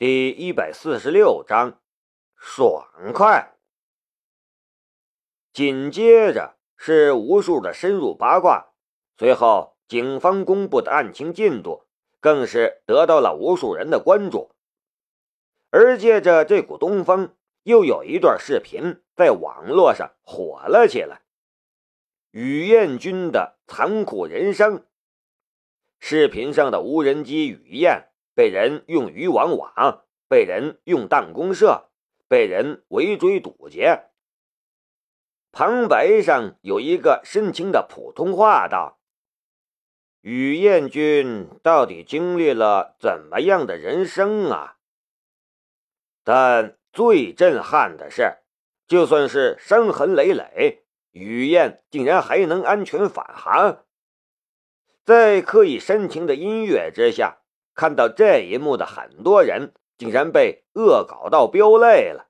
第一百四十六章，爽快。紧接着是无数的深入八卦，随后警方公布的案情进度更是得到了无数人的关注。而借着这股东风，又有一段视频在网络上火了起来。雨燕军的残酷人生。视频上的无人机雨燕。被人用渔网网，被人用弹弓射，被人围追堵截。旁白上有一个深情的普通话道：“雨燕军到底经历了怎么样的人生啊？”但最震撼的是，就算是伤痕累累，雨燕竟然还能安全返航。在刻意煽情的音乐之下。看到这一幕的很多人竟然被恶搞到飙泪了，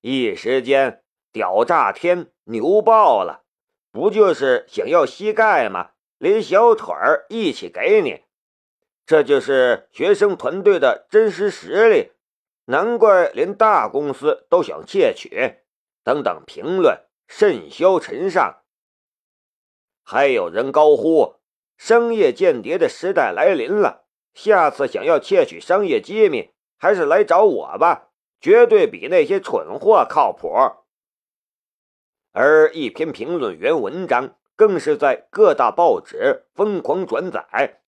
一时间屌炸天，牛爆了！不就是想要膝盖吗？连小腿儿一起给你，这就是学生团队的真实实力，难怪连大公司都想窃取。等等，评论甚嚣尘上，还有人高呼：“商业间谍的时代来临了！”下次想要窃取商业机密，还是来找我吧，绝对比那些蠢货靠谱。而一篇评论员文章更是在各大报纸疯狂转载。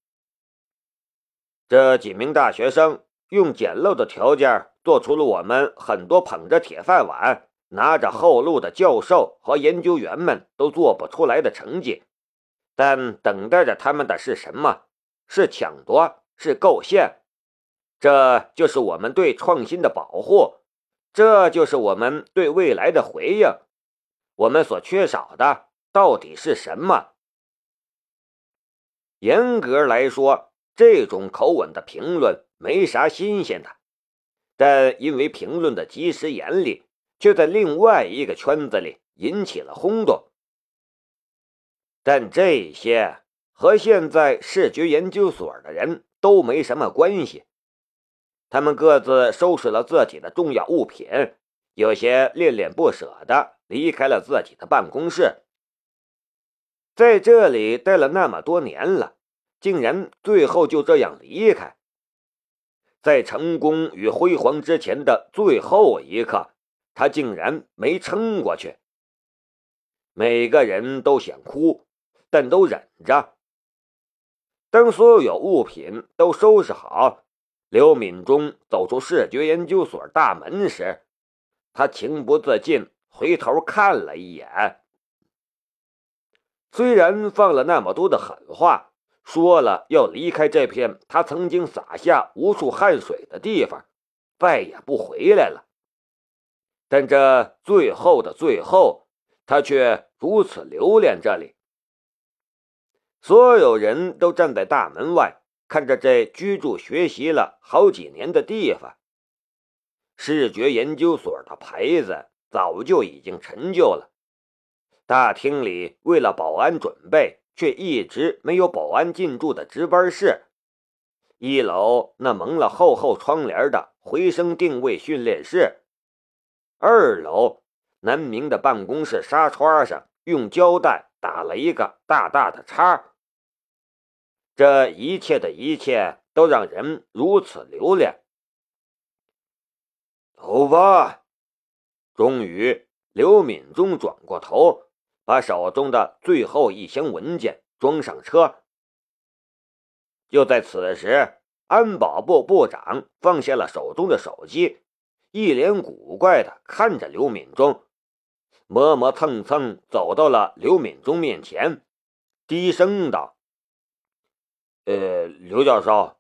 这几名大学生用简陋的条件做出了我们很多捧着铁饭碗、拿着后路的教授和研究员们都做不出来的成绩，但等待着他们的是什么？是抢夺。是构陷，这就是我们对创新的保护，这就是我们对未来的回应。我们所缺少的到底是什么？严格来说，这种口吻的评论没啥新鲜的，但因为评论的及时严厉，却在另外一个圈子里引起了轰动。但这些和现在视觉研究所的人。都没什么关系，他们各自收拾了自己的重要物品，有些恋恋不舍的离开了自己的办公室。在这里待了那么多年了，竟然最后就这样离开，在成功与辉煌之前的最后一刻，他竟然没撑过去。每个人都想哭，但都忍着。当所有物品都收拾好，刘敏忠走出视觉研究所大门时，他情不自禁回头看了一眼。虽然放了那么多的狠话，说了要离开这片他曾经洒下无数汗水的地方，再也不回来了，但这最后的最后，他却如此留恋这里。所有人都站在大门外，看着这居住学习了好几年的地方。视觉研究所的牌子早就已经陈旧了。大厅里为了保安准备，却一直没有保安进驻的值班室。一楼那蒙了厚厚窗帘的回声定位训练室。二楼南明的办公室纱窗上用胶带。打了一个大大的叉。这一切的一切都让人如此留恋。走吧。终于，刘敏忠转过头，把手中的最后一箱文件装上车。就在此时，安保部部长放下了手中的手机，一脸古怪的看着刘敏忠。磨磨蹭蹭走到了刘敏忠面前，低声道：“呃，刘教授，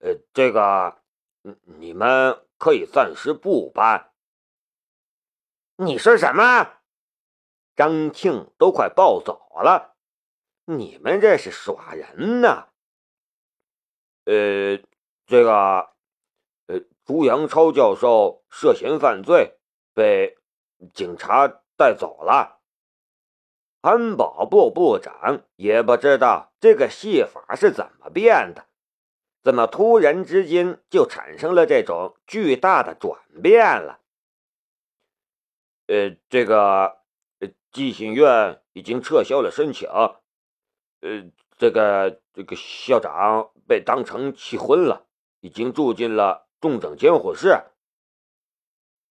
呃，这个，你们可以暂时不搬。”你说什么？张庆都快暴走了！你们这是耍人呢？呃，这个，呃，朱阳超教授涉嫌犯罪，被警察。带走了，安保部部长也不知道这个戏法是怎么变的，怎么突然之间就产生了这种巨大的转变了？呃，这个，寄信院已经撤销了申请。呃，这个这个校长被当成气昏了，已经住进了重症监护室。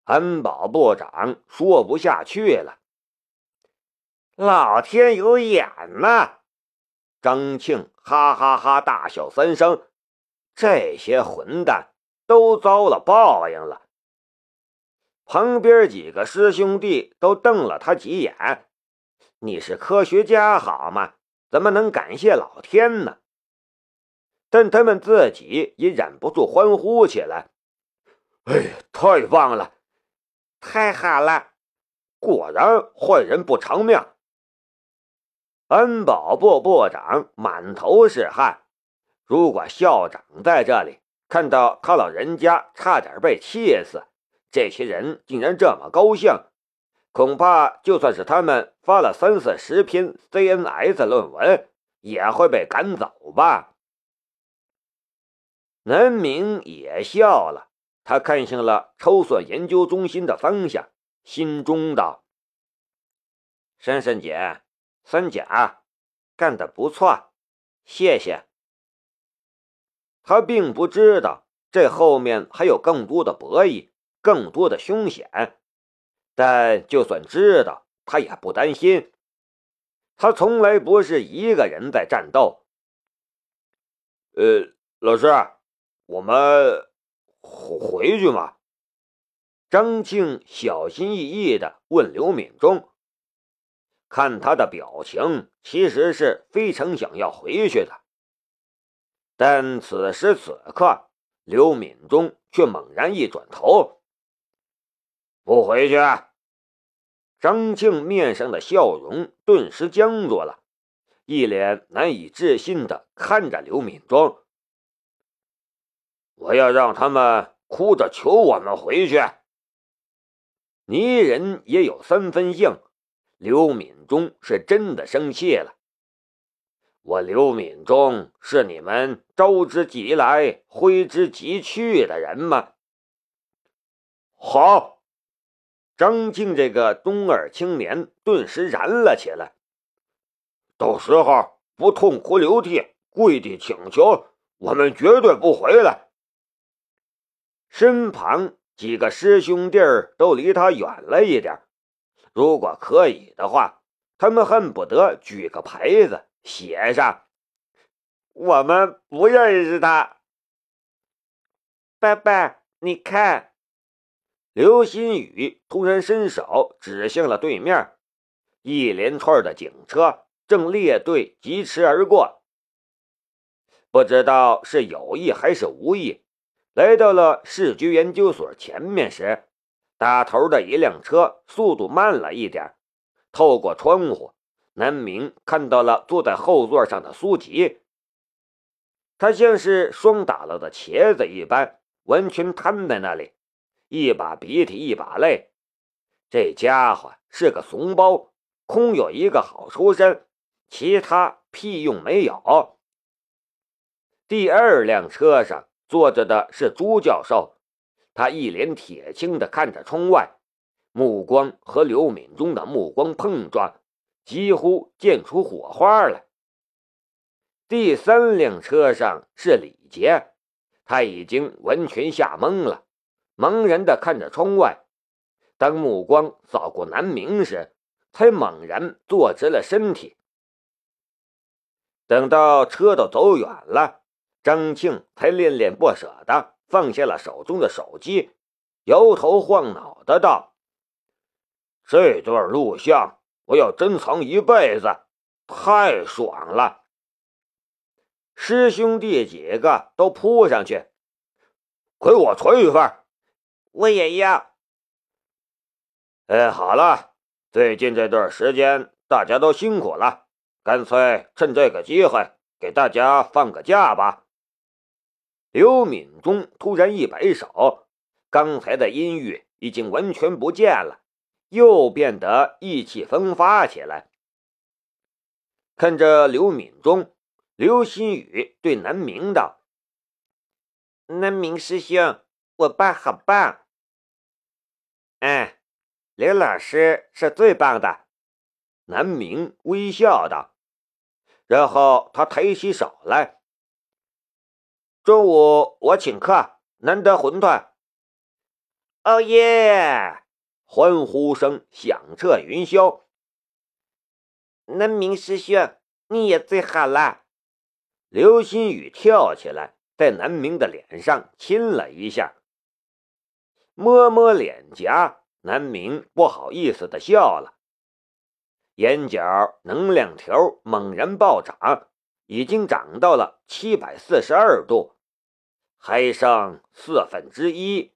安保部长说不下去了，老天有眼呐！张庆哈哈哈大笑三声，这些混蛋都遭了报应了。旁边几个师兄弟都瞪了他几眼，你是科学家好吗？怎么能感谢老天呢？但他们自己也忍不住欢呼起来：“哎呀，太棒了！”太好了！果然坏人不偿命。安保部部长满头是汗。如果校长在这里，看到他老人家差点被气死，这些人竟然这么高兴，恐怕就算是他们发了三四十篇 CNS 论文，也会被赶走吧。南明也笑了。他看向了抽算研究中心的方向，心中道：“珊珊姐，三甲干得不错，谢谢。”他并不知道这后面还有更多的博弈，更多的凶险，但就算知道，他也不担心。他从来不是一个人在战斗。呃，老师，我们。回去吗？张庆小心翼翼的问刘敏忠。看他的表情，其实是非常想要回去的。但此时此刻，刘敏忠却猛然一转头，不回去。张庆面上的笑容顿时僵住了，一脸难以置信的看着刘敏忠。我要让他们哭着求我们回去。泥人也有三分硬，刘敏忠是真的生气了。我刘敏忠是你们招之即来挥之即去的人吗？好，张静这个中二青年顿时燃了起来。到时候不痛哭流涕，跪地请求，我们绝对不回来。身旁几个师兄弟都离他远了一点，如果可以的话，他们恨不得举个牌子写上“我们不认识他”。爸爸，你看，刘新宇突然伸手指向了对面，一连串的警车正列队疾驰而过，不知道是有意还是无意。来到了市局研究所前面时，打头的一辆车速度慢了一点。透过窗户，南明看到了坐在后座上的苏吉。他像是霜打了的茄子一般，完全瘫在那里，一把鼻涕一把泪。这家伙是个怂包，空有一个好出身，其他屁用没有。第二辆车上。坐着的是朱教授，他一脸铁青的看着窗外，目光和刘敏中的目光碰撞，几乎溅出火花来。第三辆车上是李杰，他已经完全吓懵了，茫然的看着窗外。当目光扫过南明时，才猛然坐直了身体。等到车都走远了。张庆才恋恋不舍的放下了手中的手机，摇头晃脑的道：“这段录像我要珍藏一辈子，太爽了！”师兄弟几个都扑上去，给我传一份，我也要。哎，好了，最近这段时间大家都辛苦了，干脆趁这个机会给大家放个假吧。刘敏忠突然一摆手，刚才的阴郁已经完全不见了，又变得意气风发起来。看着刘敏忠，刘新宇对南明道：“南明师兄，我爸好棒。嗯，刘老师是最棒的。南明微笑道，然后他抬起手来。中午我请客，难得馄饨。哦耶！欢呼声响彻云霄。南明师兄，你也最好啦！刘新宇跳起来，在南明的脸上亲了一下，摸摸脸颊。南明不好意思的笑了。眼角能量条猛然暴涨，已经涨到了七百四十二度，还剩四分之一。